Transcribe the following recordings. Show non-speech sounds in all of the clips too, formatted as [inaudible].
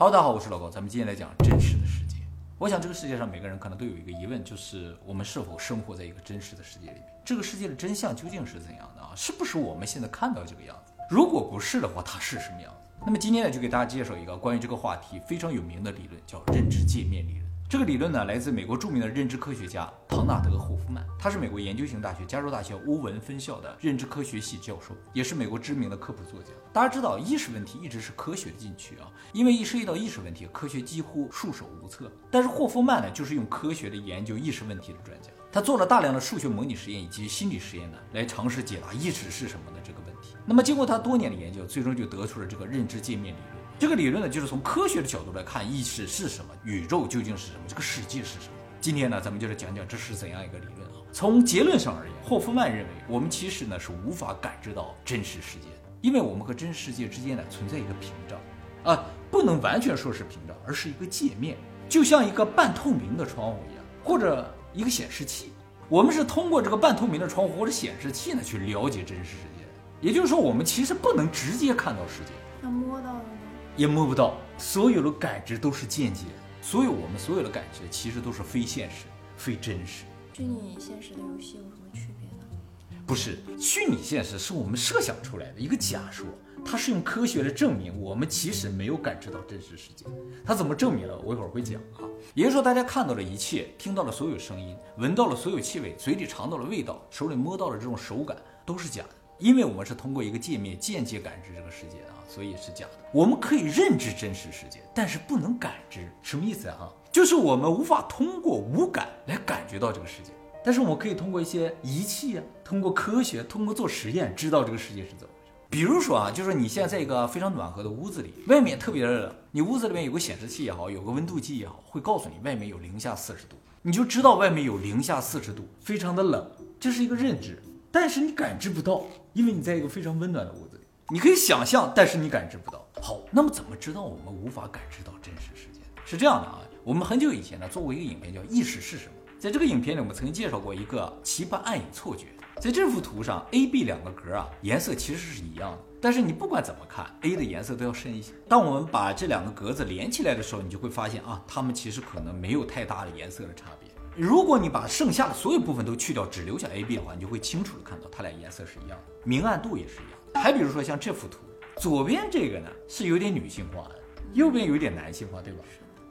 好大家好，我是老高，咱们今天来讲真实的世界。我想这个世界上每个人可能都有一个疑问，就是我们是否生活在一个真实的世界里面？这个世界的真相究竟是怎样的啊？是不是我们现在看到这个样子？如果不是的话，它是什么样子？那么今天呢，就给大家介绍一个关于这个话题非常有名的理论，叫认知界面理论。这个理论呢，来自美国著名的认知科学家唐纳德·霍夫曼，他是美国研究型大学加州大学欧文分校的认知科学系教授，也是美国知名的科普作家。大家知道，意识问题一直是科学的禁区啊，因为一涉及到意识问题，科学几乎束手无策。但是霍夫曼呢，就是用科学的研究意识问题的专家，他做了大量的数学模拟实验以及心理实验呢，来尝试解答意识是什么的这个问题。那么经过他多年的研究，最终就得出了这个认知界面理论。这个理论呢，就是从科学的角度来看，意识是什么，宇宙究竟是什么，这个世界是什么。今天呢，咱们就来讲讲这是怎样一个理论啊。从结论上而言，霍夫曼认为，我们其实呢是无法感知到真实世界的，因为我们和真实世界之间呢存在一个屏障，啊，不能完全说是屏障，而是一个界面，就像一个半透明的窗户一样，或者一个显示器。我们是通过这个半透明的窗户或者显示器呢去了解真实世界，也就是说，我们其实不能直接看到世界。那摸到了？也摸不到，所有的感知都是间接的，所有我们所有的感觉其实都是非现实、非真实。虚拟现实的游戏有什么区别呢？不是，虚拟现实是我们设想出来的一个假说，它是用科学来证明我们其实没有感知到真实世界。它怎么证明的？我一会儿会讲啊。也就是说，大家看到了一切，听到了所有声音，闻到了所有气味，嘴里尝到了味道，手里摸到了这种手感，都是假的。因为我们是通过一个界面间接感知这个世界的啊，所以是假的。我们可以认知真实世界，但是不能感知，什么意思啊？就是我们无法通过五感来感觉到这个世界，但是我们可以通过一些仪器啊，通过科学，通过做实验，知道这个世界是怎么回事。比如说啊，就是你现在在一个非常暖和的屋子里，外面特别的冷，你屋子里面有个显示器也好，有个温度计也好，会告诉你外面有零下四十度，你就知道外面有零下四十度，非常的冷，这是一个认知。但是你感知不到，因为你在一个非常温暖的屋子里，你可以想象，但是你感知不到。好，那么怎么知道我们无法感知到真实世界？是这样的啊，我们很久以前呢做过一个影片叫《意识是什么》。在这个影片里，我们曾经介绍过一个奇葩暗影错觉。在这幅图上，A、B 两个格啊，颜色其实是一样的，但是你不管怎么看，A 的颜色都要深一些。当我们把这两个格子连起来的时候，你就会发现啊，它们其实可能没有太大的颜色的差别。如果你把剩下的所有部分都去掉，只留下 A、B 的话，你就会清楚的看到它俩颜色是一样的，明暗度也是一样的。还比如说像这幅图，左边这个呢是有点女性化的，右边有点男性化，对吧？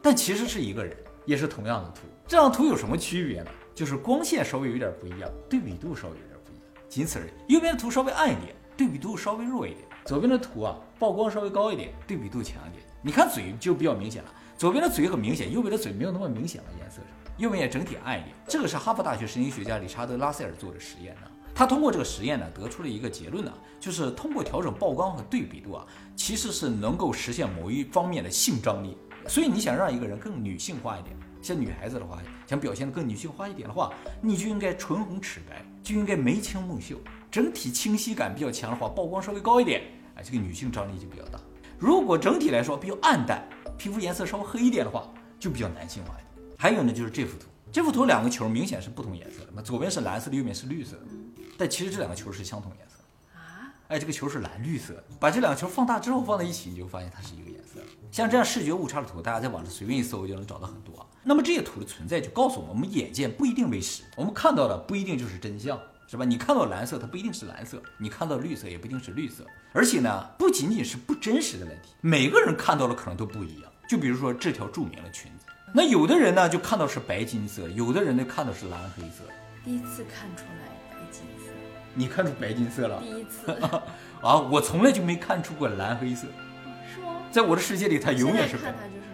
但其实是一个人，也是同样的图。这张图有什么区别呢？就是光线稍微有点不一样，对比度稍微有点不一样，仅此而已。右边的图稍微暗一点，对比度稍微弱一点；左边的图啊，曝光稍微高一点，对比度强一点。你看嘴就比较明显了，左边的嘴很明显，右边的嘴没有那么明显了，颜色上。右边也整体暗一点，这个是哈佛大学神经学家理查德·拉塞尔做的实验呢。他通过这个实验呢，得出了一个结论呢，就是通过调整曝光和对比度啊，其实是能够实现某一方面的性张力。所以你想让一个人更女性化一点，像女孩子的话，想表现得更女性化一点的话，你就应该唇红齿白，就应该眉清目秀，整体清晰感比较强的话，曝光稍微高一点，啊，这个女性张力就比较大。如果整体来说比较暗淡，皮肤颜色稍微黑一点的话，就比较男性化。还有呢，就是这幅图，这幅图两个球明显是不同颜色的，那左边是蓝色的，右边是绿色的，但其实这两个球是相同颜色啊。哎，这个球是蓝绿色的，把这两个球放大之后放在一起，你就发现它是一个颜色。像这样视觉误差的图，大家在网上随便一搜就能找到很多。那么这些图的存在就告诉我们，我们眼见不一定为实，我们看到的不一定就是真相，是吧？你看到蓝色，它不一定是蓝色；你看到绿色，也不一定是绿色。而且呢，不仅仅是不真实的问题，每个人看到的可能都不一样。就比如说这条著名的裙子。那有的人呢就看到是白金色，有的人呢看到是蓝黑色。第一次看出来白金色，你看出白金色了？第一次 [laughs] 啊，我从来就没看出过蓝黑色。是吗？在我的世界里，它永远是白。看它就是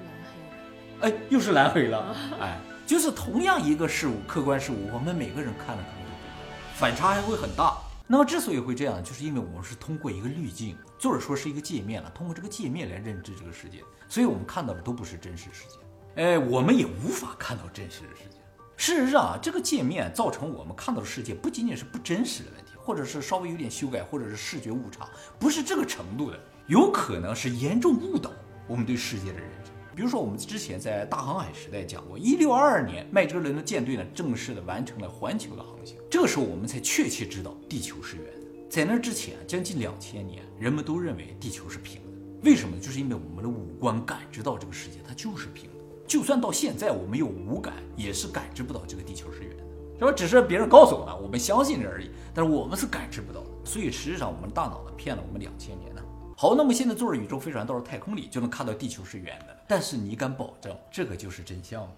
蓝黑。哎，又是蓝黑了。哎，就是同样一个事物，客观事物，我们每个人看的可能都不一样，反差还会很大。那么之所以会这样，就是因为我们是通过一个滤镜，或者说是一个界面了，通过这个界面来认知这个世界，所以我们看到的都不是真实世界。哎，我们也无法看到真实的世界。事实上啊，这个界面造成我们看到的世界不仅仅是不真实的问题，或者是稍微有点修改，或者是视觉误差，不是这个程度的，有可能是严重误导我们对世界的认知。比如说，我们之前在大航海时代讲过，一六二二年，麦哲伦的舰队呢正式的完成了环球的航行，这个时候我们才确切知道地球是圆的。在那之前，将近两千年，人们都认为地球是平的。为什么？就是因为我们的五官感知到这个世界它就是平的。就算到现在我们有五感，也是感知不到这个地球是圆的，是吧？只是别人告诉我们，我们相信这而已。但是我们是感知不到的。所以实际上我们大脑呢骗了我们两千年呢。好，那么现在坐着宇宙飞船到了太空里，就能看到地球是圆的。但是你敢保证这个就是真相吗？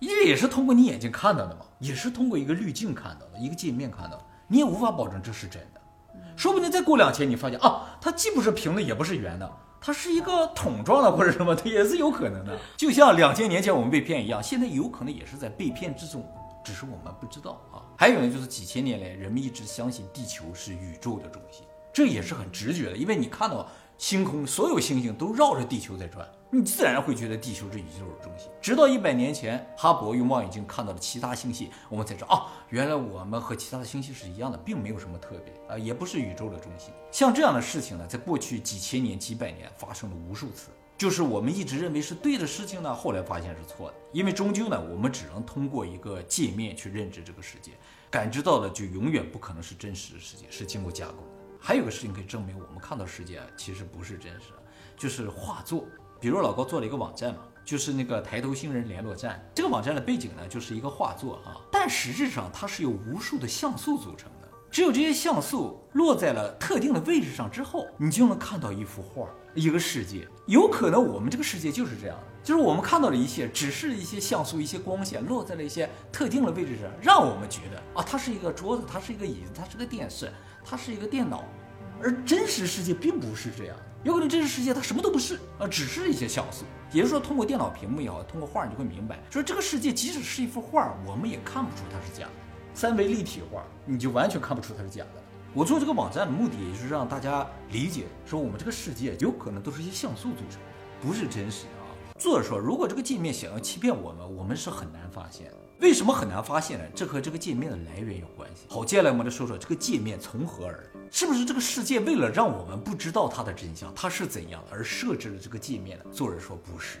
这也是通过你眼睛看到的嘛，也是通过一个滤镜看到的，一个界面看到的，你也无法保证这是真的。说不定再过两千，你发现啊，它既不是平的，也不是圆的，它是一个桶状的或者什么，它也是有可能的。[laughs] 就像两千年前我们被骗一样，现在有可能也是在被骗之中，只是我们不知道啊。还有呢，就是几千年来人们一直相信地球是宇宙的中心。这也是很直觉的，因为你看到星空，所有星星都绕着地球在转，你自然会觉得地球是宇宙的中心。直到一百年前，哈勃用望远镜看到了其他星系，我们才知道啊，原来我们和其他的星系是一样的，并没有什么特别啊，也不是宇宙的中心。像这样的事情呢，在过去几千年、几百年发生了无数次，就是我们一直认为是对的事情呢，后来发现是错的，因为终究呢，我们只能通过一个界面去认知这个世界，感知到的就永远不可能是真实的世界，是经过加工。还有个事情可以证明，我们看到世界其实不是真实，就是画作。比如老高做了一个网站嘛，就是那个抬头星人联络站。这个网站的背景呢，就是一个画作啊，但实质上它是由无数的像素组成。只有这些像素落在了特定的位置上之后，你就能看到一幅画，一个世界。有可能我们这个世界就是这样，就是我们看到的一切，只是一些像素、一些光线落在了一些特定的位置上，让我们觉得啊，它是一个桌子，它是一个椅子，它是个电视。它是一个电脑，而真实世界并不是这样。有可能真实世界它什么都不是啊，只是一些像素。也就是说，通过电脑屏幕也好，通过画，你就会明白，说这个世界即使是一幅画，我们也看不出它是假的。三维立体画，你就完全看不出它是假的。我做这个网站的目的，也就是让大家理解，说我们这个世界有可能都是一些像素组成，不是真实的啊。作者说，如果这个界面想要欺骗我们，我们是很难发现。为什么很难发现呢？这和这个界面的来源有关系。好，接下来我们来说说这个界面从何而来，是不是这个世界为了让我们不知道它的真相，它是怎样而设置了这个界面呢？作者说不是，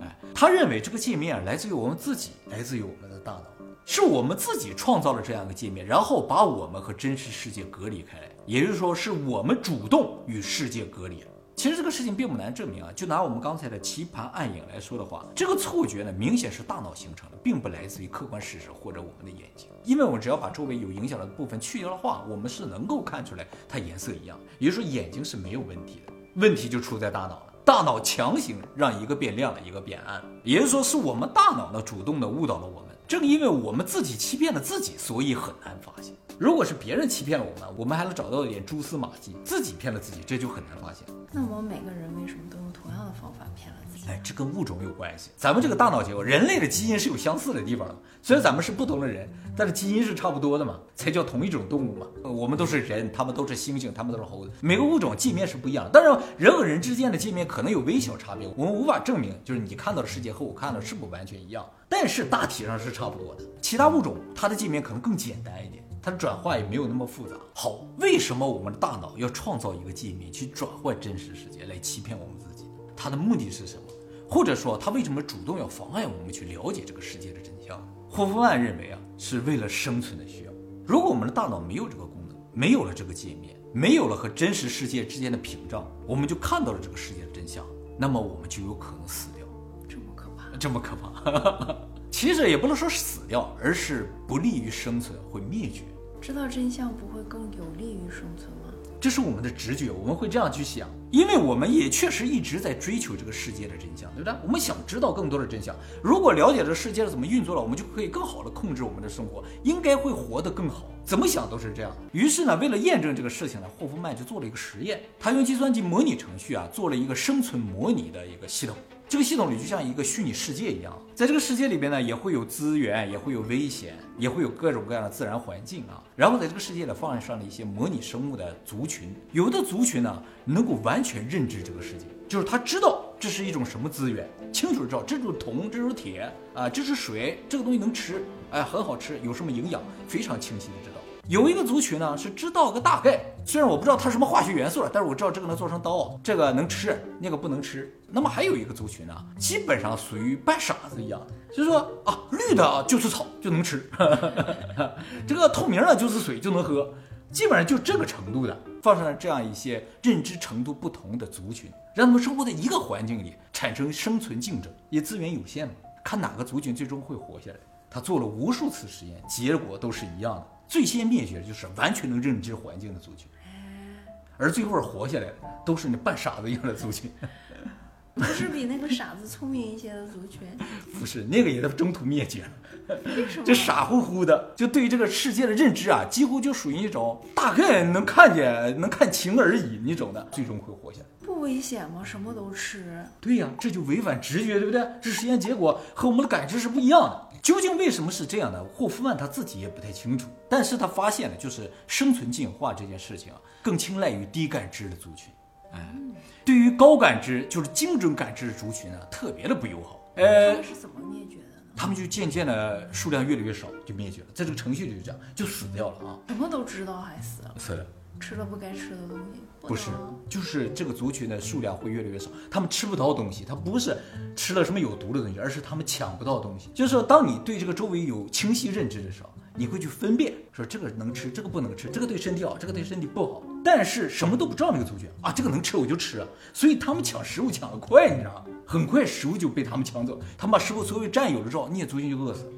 哎，他认为这个界面来自于我们自己，来自于我们的大脑，是我们自己创造了这样一个界面，然后把我们和真实世界隔离开来，也就是说是我们主动与世界隔离。其实这个事情并不难证明啊，就拿我们刚才的棋盘暗影来说的话，这个错觉呢，明显是大脑形成的，并不来自于客观事实或者我们的眼睛。因为我们只要把周围有影响的部分去掉的话，我们是能够看出来它颜色一样，也就是说眼睛是没有问题的。问题就出在大脑了，大脑强行让一个变亮，一个变暗，也就是说是我们大脑呢主动的误导了我。正因为我们自己欺骗了自己，所以很难发现。如果是别人欺骗了我们，我们还能找到一点蛛丝马迹；自己骗了自己，这就很难发现。那我们每个人为什么都用同样的方法骗了自己？哎，这跟物种有关系。咱们这个大脑结构，人类的基因是有相似的地方的。虽然咱们是不同的人，但是基因是差不多的嘛，才叫同一种动物嘛。我们都是人，他们都是猩猩，他们都是猴子。每个物种界面是不一样的，但是人和人之间的界面可能有微小差别。我们无法证明，就是你看到的世界和我看到的是不完全一样，但是大体上是差不多的。其他物种它的界面可能更简单一点。它的转化也没有那么复杂。好，为什么我们的大脑要创造一个界面去转换真实世界来欺骗我们自己？它的目的是什么？或者说，它为什么主动要妨碍我们去了解这个世界的真相？霍夫曼认为啊，是为了生存的需要。如果我们的大脑没有这个功能，没有了这个界面，没有了和真实世界之间的屏障，我们就看到了这个世界的真相，那么我们就有可能死掉。这么可怕？这么可怕？[laughs] 其实也不能说是死掉，而是不利于生存，会灭绝。知道真相不会更有利于生存吗？这是我们的直觉，我们会这样去想，因为我们也确实一直在追求这个世界的真相，对不对？我们想知道更多的真相。如果了解这个世界是怎么运作了，我们就可以更好的控制我们的生活，应该会活得更好。怎么想都是这样。于是呢，为了验证这个事情呢，霍夫曼就做了一个实验，他用计算机模拟程序啊，做了一个生存模拟的一个系统。这个系统里就像一个虚拟世界一样，在这个世界里边呢，也会有资源，也会有危险，也会有各种各样的自然环境啊。然后在这个世界里放上了一些模拟生物的族群，有的族群呢能够完全认知这个世界，就是他知道这是一种什么资源，清楚知道这是铜，这是铁啊，这是水，这个东西能吃，哎，很好吃，有什么营养，非常清晰的知。有一个族群呢是知道个大概，虽然我不知道它什么化学元素了，但是我知道这个能做成刀，这个能吃，那个不能吃。那么还有一个族群呢，基本上属于半傻子一样，就是说啊，绿的就是草就能吃，[laughs] 这个透明的就是水就能喝，基本上就这个程度的，放上这样一些认知程度不同的族群，让他们生活在一个环境里，产生生存竞争，也资源有限嘛，看哪个族群最终会活下来。他做了无数次实验，结果都是一样的，最先灭绝的就是完全能认知环境的族群，而最后活下来的都是那半傻子一样的族群。不是比那个傻子聪明一些的族群？[laughs] 不是那个也在中途灭绝了。为什么？这傻乎乎的，就对这个世界的认知啊，几乎就属于一种大概能看见、能看清而已那种的，最终会活下来。不危险吗？什么都吃？对呀，这就违反直觉，对不对？这实验结果和我们的感知是不一样的。究竟为什么是这样的？霍夫曼他自己也不太清楚，但是他发现了，就是生存进化这件事情啊，更青睐于低感知的族群。哎，对于高感知，就是精准感知的族群呢，特别的不友好。他呃们，是怎么灭绝的呢？他们就渐渐的数量越来越少，就灭绝了。在这个程序里就这样，就死掉了啊。什么都知道还死了？死了。吃了不该吃的东西？不是，就是这个族群的数量会越来越少，他们吃不到东西，他不是吃了什么有毒的东西，而是他们抢不到东西。就是说，当你对这个周围有清晰认知的时候，你会去分辨，说这个能吃，这个不能吃，这个对身体好，这个对身体不好。但是什么都不知道那个族群啊，这个能吃我就吃啊，所以他们抢食物抢得快，你知道吗？很快食物就被他们抢走，他们把食物所有占有了之后，你也族群就饿死了。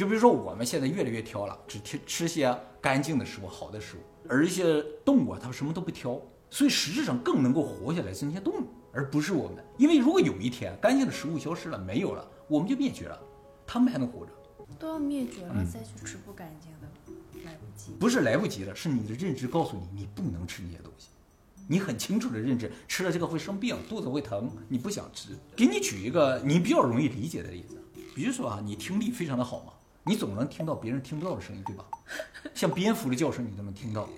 就比如说我们现在越来越挑了，只吃吃些干净的食物、好的食物，而一些动物啊，它们什么都不挑，所以实质上更能够活下来是那些动物，而不是我们。因为如果有一天干净的食物消失了，没有了，我们就灭绝了，它们还能活着，都要灭绝了，嗯再去吃不干净的，来不及。不是来不及了，是你的认知告诉你你不能吃那些东西，你很清楚的认知吃了这个会生病，肚子会疼，你不想吃。给你举一个你比较容易理解的例子，比如说啊，你听力非常的好嘛，你总能听到别人听不到的声音，对吧？像蝙蝠的叫声你都能听到，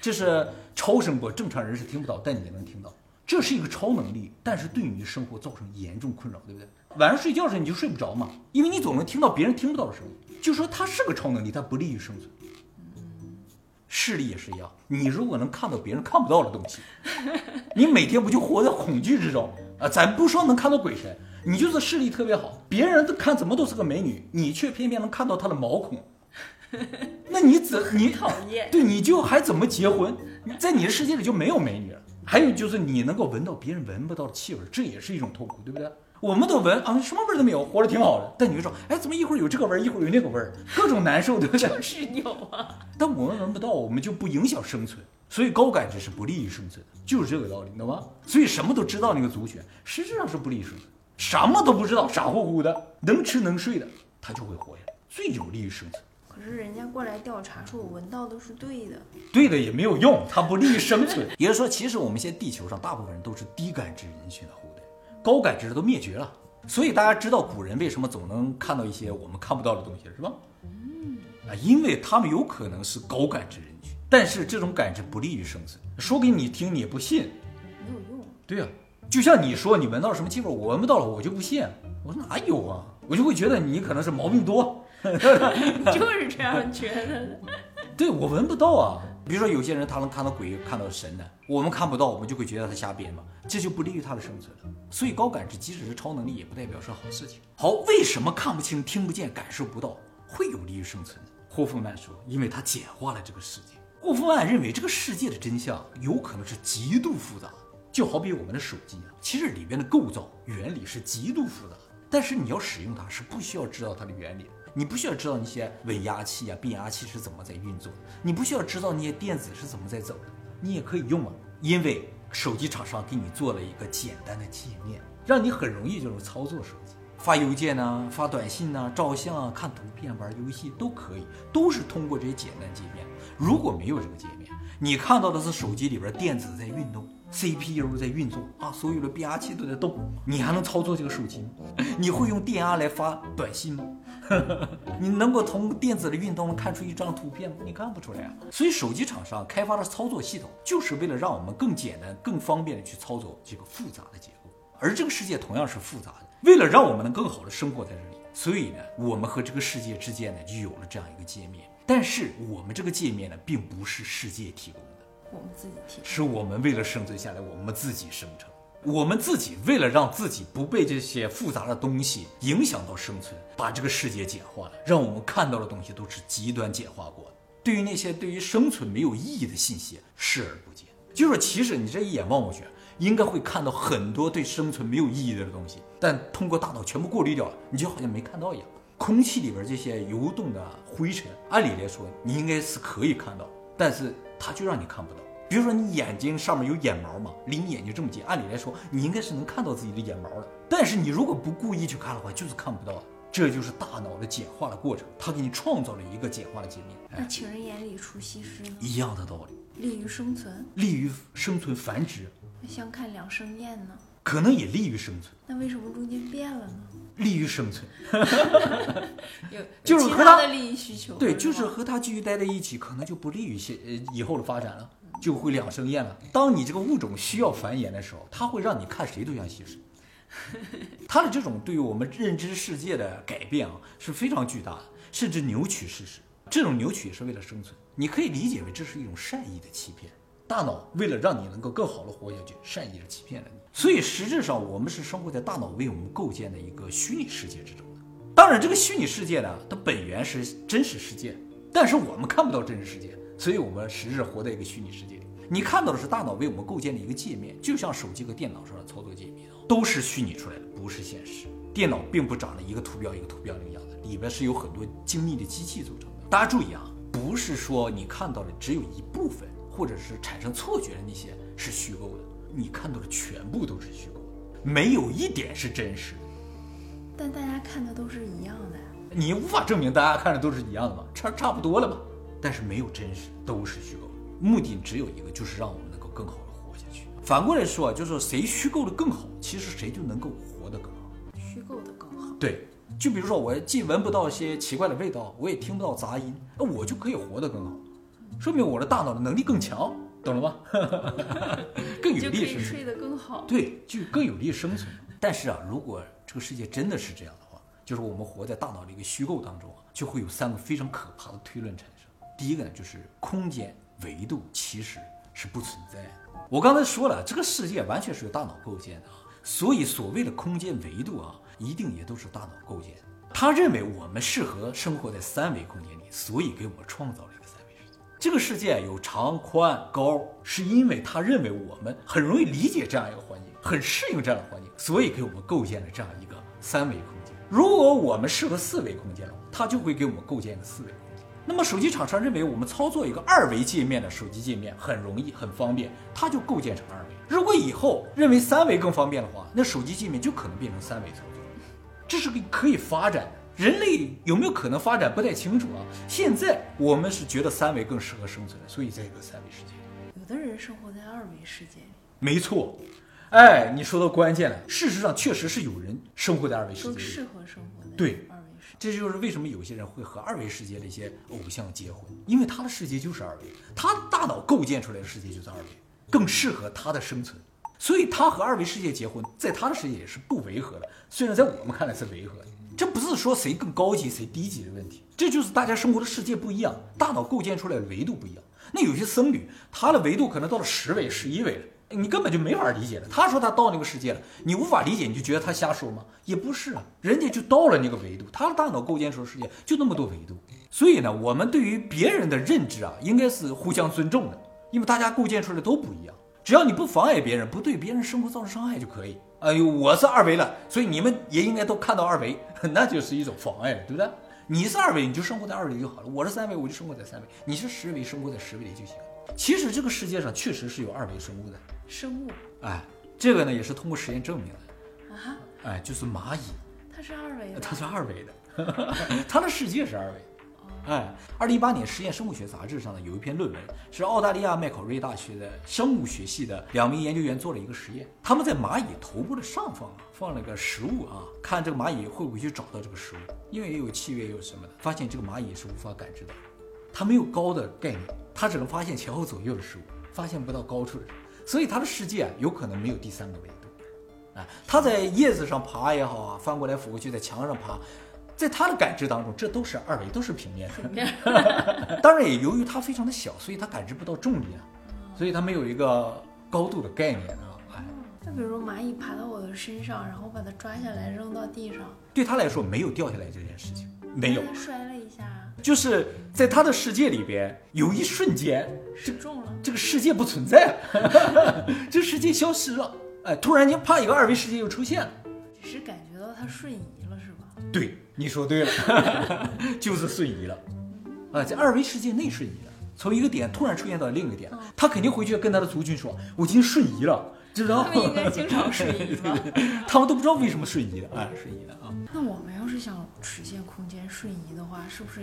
这是超声波，正常人是听不到，但你能听到。这是一个超能力，但是对你的生活造成严重困扰，对不对？晚上睡觉时你就睡不着嘛，因为你总能听到别人听不到的声音。就说它是个超能力，它不利于生存。视力也是一样，你如果能看到别人看不到的东西，你每天不就活在恐惧之中啊？咱不说能看到鬼神，你就是视力特别好，别人都看怎么都是个美女，你却偏偏能看到她的毛孔，[laughs] 那你怎你讨厌对，你就还怎么结婚？在你的世界里就没有美女了。还有就是你能够闻到别人闻不到的气味，这也是一种痛苦，对不对？我们都闻啊，什么味儿都没有，活着挺好的。但你就说，哎，怎么一会儿有这个味儿，一会儿有那个味儿，各种难受，对不对？就是有啊，[laughs] 但我们闻不到，我们就不影响生存，所以高感知是不利于生存的，就是这个道理，你懂吗？所以什么都知道那个族群，实质上是不利于生存，什么都不知道，傻乎乎的，能吃能睡的，他就会活下来，最有利于生存。可是人家过来调查说我闻到的是对的，对的也没有用，它不利于生存。[laughs] 也就是说，其实我们现在地球上大部分人都是低感知人群的后代，高感知的都灭绝了。所以大家知道古人为什么总能看到一些我们看不到的东西，是吧？嗯啊，因为他们有可能是高感知人群，但是这种感知不利于生存。说给你听，你也不信。没有用。对呀、就像你说你闻到了什么气味，我闻不到了，我就不信。我说哪有啊？我就会觉得你可能是毛病多。[laughs] 就是这样觉得的。[laughs] 对我闻不到啊。比如说有些人他能看到鬼，看到神的，我们看不到，我们就会觉得他瞎编嘛，这就不利于他的生存了。所以高感知即使是超能力，也不代表是好事情。好，为什么看不清、听不见、感受不到会有利于生存呢？霍夫曼说，因为他简化了这个世界。霍夫曼认为这个世界的真相有可能是极度复杂的，就好比我们的手机啊，其实里边的构造原理是极度复杂，但是你要使用它是不需要知道它的原理。你不需要知道那些稳压器啊、变压器是怎么在运作，你不需要知道那些电子是怎么在走的，你也可以用啊，因为手机厂商给你做了一个简单的界面，让你很容易就能操作手机，发邮件呐、发短信呐、照相啊、看图片、玩游戏都可以，都是通过这些简单界面。如果没有这个界面，你看到的是手机里边电子在运动，CPU 在运作啊，所有的变压器都在动，你还能操作这个手机吗？[laughs] 你会用电压来发短信吗？[laughs] 你能够从电子的运动看出一张图片吗？你看不出来啊。所以手机厂商开发的操作系统，就是为了让我们更简单、更方便的去操作这个复杂的结构。而这个世界同样是复杂的，为了让我们能更好的生活在这里，所以呢，我们和这个世界之间呢就有了这样一个界面。但是我们这个界面呢，并不是世界提供的。我们自己提。是我们为了生存下来，我们自己生成。我们自己为了让自己不被这些复杂的东西影响到生存，把这个世界简化了，让我们看到的东西都是极端简化过的。对于那些对于生存没有意义的信息视而不见。就是，其实你这一眼望过去，应该会看到很多对生存没有意义的东西，但通过大脑全部过滤掉了，你就好像没看到一样。空气里边这些游动的灰尘，按理来说你应该是可以看到，但是它就让你看不到。比如说你眼睛上面有眼毛嘛，离你眼睛这么近，按理来说你应该是能看到自己的眼毛的，但是你如果不故意去看的话，就是看不到的。这就是大脑的简化的过程，它给你创造了一个简化的界面。那情人眼里出西施呢？一样的道理，利于生存，利于生存繁殖。那相看两生厌呢？可能也利于生存。那为什么中间变了呢？利于生存。[laughs] 有 [laughs] 就是和他的利益需求。对，就是和他继续待在一起，可能就不利于现呃以后的发展了，就会两生厌了。当你这个物种需要繁衍的时候，它会让你看谁都像西施。[laughs] 他的这种对于我们认知世界的改变啊，是非常巨大的，甚至扭曲事实。这种扭曲也是为了生存，你可以理解为这是一种善意的欺骗。大脑为了让你能够更好的活下去，善意的欺骗了你。所以实质上，我们是生活在大脑为我们构建的一个虚拟世界之中的。当然，这个虚拟世界呢，它本源是真实世界，但是我们看不到真实世界，所以我们实质活在一个虚拟世界里。你看到的是大脑为我们构建的一个界面，就像手机和电脑上的操作界面。都是虚拟出来的，不是现实。电脑并不长得一个图标一个图标那个样子，里边是有很多精密的机器组成的。大家注意啊，不是说你看到的只有一部分，或者是产生错觉的那些是虚构的，你看到的全部都是虚构，没有一点是真实的。但大家看的都是一样的，你无法证明大家看的都是一样的吧？差差不多了吧？但是没有真实，都是虚构。目的只有一个，就是让我们能够更好的活下去。反过来说啊，就是谁虚构的更好，其实谁就能够活得更好。虚构的更好。对，就比如说我既闻不到一些奇怪的味道，我也听不到杂音，那我就可以活得更好，说明我的大脑的能力更强，懂了吗？[laughs] 更有利生存。睡得更好。对，就更有利生存。但是啊，如果这个世界真的是这样的话，就是我们活在大脑的一个虚构当中啊，就会有三个非常可怕的推论产生。第一个呢，就是空间维度其实是不存在的。我刚才说了，这个世界完全是由大脑构建的啊，所以所谓的空间维度啊，一定也都是大脑构建。他认为我们适合生活在三维空间里，所以给我们创造了。这个世界有长、宽、高，是因为他认为我们很容易理解这样一个环境，很适应这样的环境，所以给我们构建了这样一个三维空间。如果我们适合四维空间了，他就会给我们构建一个四维空间。那么手机厂商认为我们操作一个二维界面的手机界面很容易很方便，它就构建成二维。如果以后认为三维更方便的话，那手机界面就可能变成三维操作。这是个可以发展的。人类有没有可能发展不太清楚啊。现在我们是觉得三维更适合生存，所以在一个三维世界。有的人生活在二维世界里，没错。哎，你说到关键了。事实上，确实是有人生活在二维世界里，适合生活在对。这就是为什么有些人会和二维世界的一些偶像结婚，因为他的世界就是二维，他大脑构建出来的世界就是二维，更适合他的生存，所以他和二维世界结婚，在他的世界也是不违和的。虽然在我们看来是违和的，这不是说谁更高级谁低级的问题，这就是大家生活的世界不一样，大脑构建出来的维度不一样。那有些僧侣，他的维度可能到了十维、十一维了。你根本就没法理解了。他说他到那个世界了，你无法理解，你就觉得他瞎说吗？也不是啊，人家就到了那个维度，他的大脑构建出的世界就那么多维度。所以呢，我们对于别人的认知啊，应该是互相尊重的，因为大家构建出来都不一样。只要你不妨碍别人，不对别人生活造成伤害就可以。哎呦，我是二维了，所以你们也应该都看到二维，[laughs] 那就是一种妨碍了，对不对？你是二维，你就生活在二维就好了。我是三维，我就生活在三维。你是十维，生活在十维里就行。其实这个世界上确实是有二维生物的。生物，哎，这个呢也是通过实验证明的啊，哎，就是蚂蚁，它是二维的，它是二维的，[laughs] 它的世界是二维。哎，二零一八年《实验生物学杂志》上呢有一篇论文，是澳大利亚麦考瑞大学的生物学系的两名研究员做了一个实验，他们在蚂蚁头部的上方啊放了个食物啊，看这个蚂蚁会不会去找到这个食物，因为也有气味，有什么的，发现这个蚂蚁是无法感知的，它没有高的概念，它只能发现前后左右的食物，发现不到高处的。所以它的世界啊，有可能没有第三个维度，啊，它在叶子上爬也好啊，翻过来覆过去，在墙上爬，在他的感知当中，这都是二维，都是平面。[laughs] 当然也由于它非常的小，所以它感知不到重力啊，所以它没有一个高度的概念啊。哎，那比如蚂蚁爬到我的身上，然后把它抓下来扔到地上，对他来说没有掉下来这件事情，没有，摔了一下，就是在他的世界里边有一瞬间，失重了。这个世界不存在了，[laughs] 这世界消失了，哎，突然间啪一个二维世界又出现了。只是感觉到它瞬移了，是吧？对，你说对了，[laughs] 就是瞬移了，啊，在二维世界内瞬移了，从一个点突然出现到另一个点，他肯定回去跟他的族群说，我今天瞬移了，知道他们应该经常瞬移吧？[laughs] 他们都不知道为什么瞬移的，哎，瞬移的啊，那我们要是想实现空间瞬移的话，是不是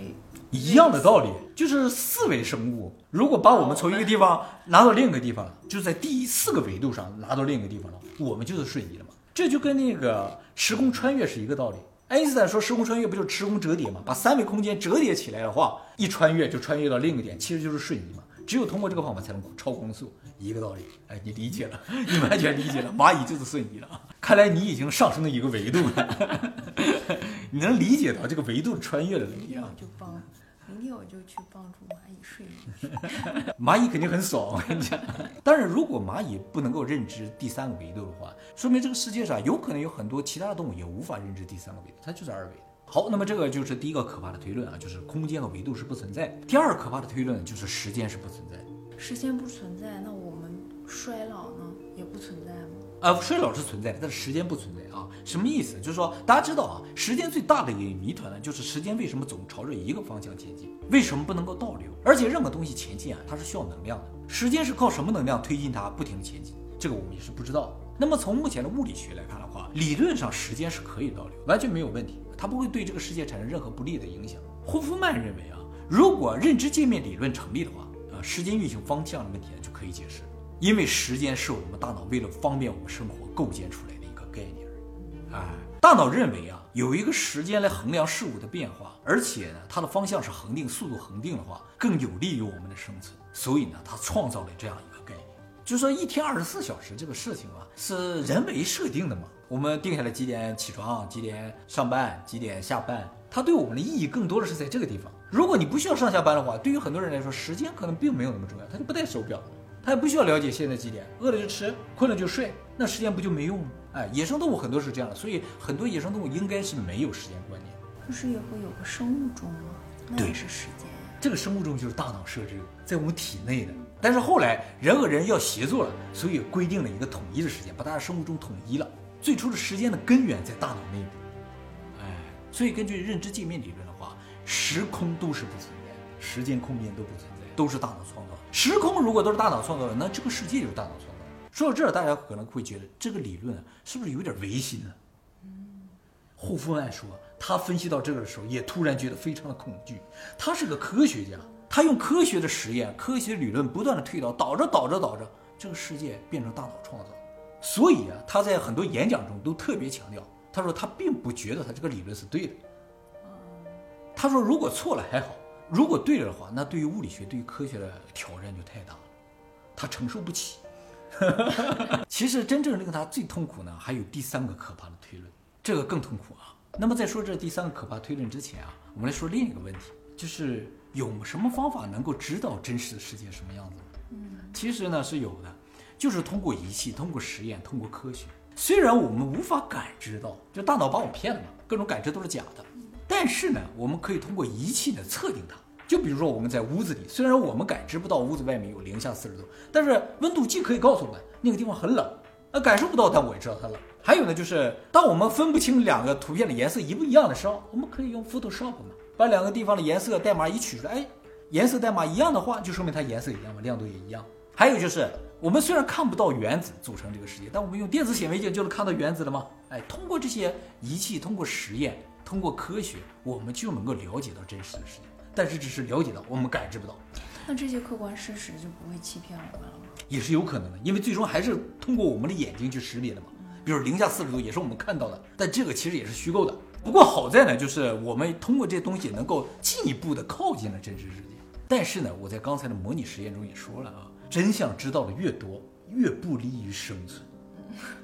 一样的道理，就是四维生物，如果把我们从一个地方拿到另一个地方，就是在第四个维度上拿到另一个地方了，我们就是瞬移了嘛，这就跟那个时空穿越是一个道理。爱因斯坦说时空穿越不就是时空折叠吗？把三维空间折叠起来的话，一穿越就穿越到另一个点，其实就是瞬移嘛。只有通过这个方法才能超光速，一个道理。哎，你理解了，[laughs] 你完全理解了，蚂蚁就是瞬移了啊！看来你已经上升了一个维度了，[laughs] 你能理解到这个维度穿越的能力啊明天我？就去帮助蚂蚁瞬移。[laughs] 蚂蚁肯定很爽，我跟你讲。当然，如果蚂蚁不能够认知第三个维度的话，说明这个世界上有可能有很多其他的动物也无法认知第三个维度，它就是二维的。好，那么这个就是第一个可怕的推论啊，就是空间和维度是不存在。第二可怕的推论就是时间是不存在。时间不存在，那我们衰老呢也不存在吗？啊，衰老是存在的，但是时间不存在啊。什么意思？就是说，大家知道啊，时间最大的一个谜团呢，就是时间为什么总朝着一个方向前进？为什么不能够倒流？而且任何东西前进啊，它是需要能量的。时间是靠什么能量推进它不停地前进？这个我们也是不知道。那么从目前的物理学来看的话，理论上时间是可以倒流，完全没有问题，它不会对这个世界产生任何不利的影响。霍夫曼认为啊，如果认知界面理论成立的话，呃，时间运行方向的问题就可以解释，因为时间是我们大脑为了方便我们生活构建出来的一个概念。哎，大脑认为啊，有一个时间来衡量事物的变化，而且呢，它的方向是恒定，速度恒定的话，更有利于我们的生存。所以呢，它创造了这样一个概念，就说一天二十四小时这个事情啊，是人为设定的嘛。我们定下来几点起床，几点上班，几点下班，它对我们的意义更多的是在这个地方。如果你不需要上下班的话，对于很多人来说，时间可能并没有那么重要，他就不戴手表，他也不需要了解现在几点，饿了就吃，困了就睡，那时间不就没用吗？哎，野生动物很多是这样的，所以很多野生动物应该是没有时间观念。不是也会有个生物钟吗？那对也是时间。这个生物钟就是大脑设置在我们体内的，但是后来人和人要协作了，所以规定了一个统一的时间，把大家生物钟统一了。最初的时间的根源在大脑内部，哎，所以根据认知界面理论的话，时空都是不存在的，时间、空间都不存在，都是大脑创造。时空如果都是大脑创造的，那这个世界就是大脑创造的。说到这儿，大家可能会觉得这个理论，是不是有点违心呢？霍夫曼说，他分析到这个的时候，也突然觉得非常的恐惧。他是个科学家，他用科学的实验、科学理论不断的推导，导着导着导着，这个世界变成大脑创造。所以啊，他在很多演讲中都特别强调，他说他并不觉得他这个理论是对的。他说如果错了还好，如果对了的话，那对于物理学、对于科学的挑战就太大了，他承受不起。[laughs] 其实真正令他最痛苦呢，还有第三个可怕的推论，这个更痛苦啊。那么在说这第三个可怕推论之前啊，我们来说另一个问题，就是有什么方法能够知道真实的世界什么样子呢？嗯，其实呢是有的，就是通过仪器、通过实验、通过科学。虽然我们无法感知到，就大脑把我骗了嘛，各种感知都是假的，但是呢，我们可以通过仪器呢测定它。就比如说我们在屋子里，虽然我们感知不到屋子外面有零下四十度，但是温度计可以告诉我们那个地方很冷，呃，感受不到，但我也知道它冷。还有呢，就是当我们分不清两个图片的颜色一不一样的时候，我们可以用 Photoshop 嘛，把两个地方的颜色代码一取出来，哎，颜色代码一样的话，就说明它颜色一样嘛，亮度也一样。还有就是，我们虽然看不到原子组成这个世界，但我们用电子显微镜就能看到原子了吗？哎，通过这些仪器，通过实验，通过科学，我们就能够了解到真实的世界。但是只是了解到，我们感知不到，那这些客观事实就不会欺骗我们了吗？也是有可能的，因为最终还是通过我们的眼睛去识别的嘛。比如零下四十度也是我们看到的，但这个其实也是虚构的。不过好在呢，就是我们通过这些东西能够进一步的靠近了真实世界。但是呢，我在刚才的模拟实验中也说了啊，真相知道的越多，越不利于生存，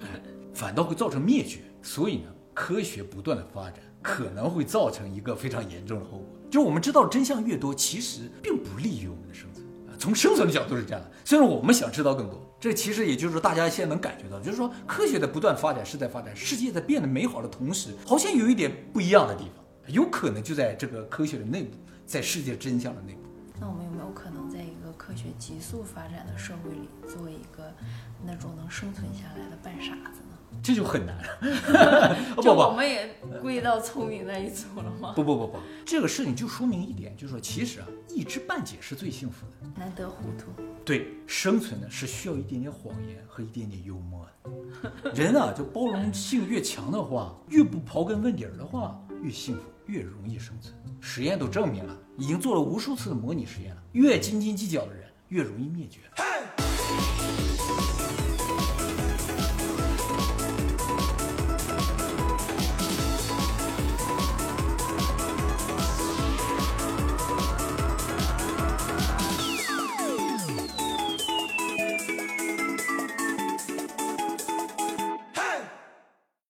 哎 [laughs] 反倒会造成灭绝。所以呢，科学不断的发展可能会造成一个非常严重的后果，就是我们知道的真相越多，其实并不利于我们的生存啊。从生存的角度是这样的。虽然我们想知道更多，这其实也就是说大家现在能感觉到，就是说科学的不断发展是在发展，世界在变得美好的同时，好像有一点不一样的地方，有可能就在这个科学的内部，在世界真相的内部。那我们有没有可能在一个科学急速发展的社会里，做一个那种能生存下来的半傻子呢？这就很难 [laughs] 了。不就我们也归到聪明那一组了吗？不不不不，这个事情就说明一点，就是说其实啊，一知半解是最幸福的。难得糊涂。对，生存呢是需要一点点谎言和一点点幽默的。人啊，就包容性越强的话，越不刨根问底儿的话，越幸福，越容易生存。实验都证明了，已经做了无数次的模拟实验了，越斤斤计较的人越容易灭绝。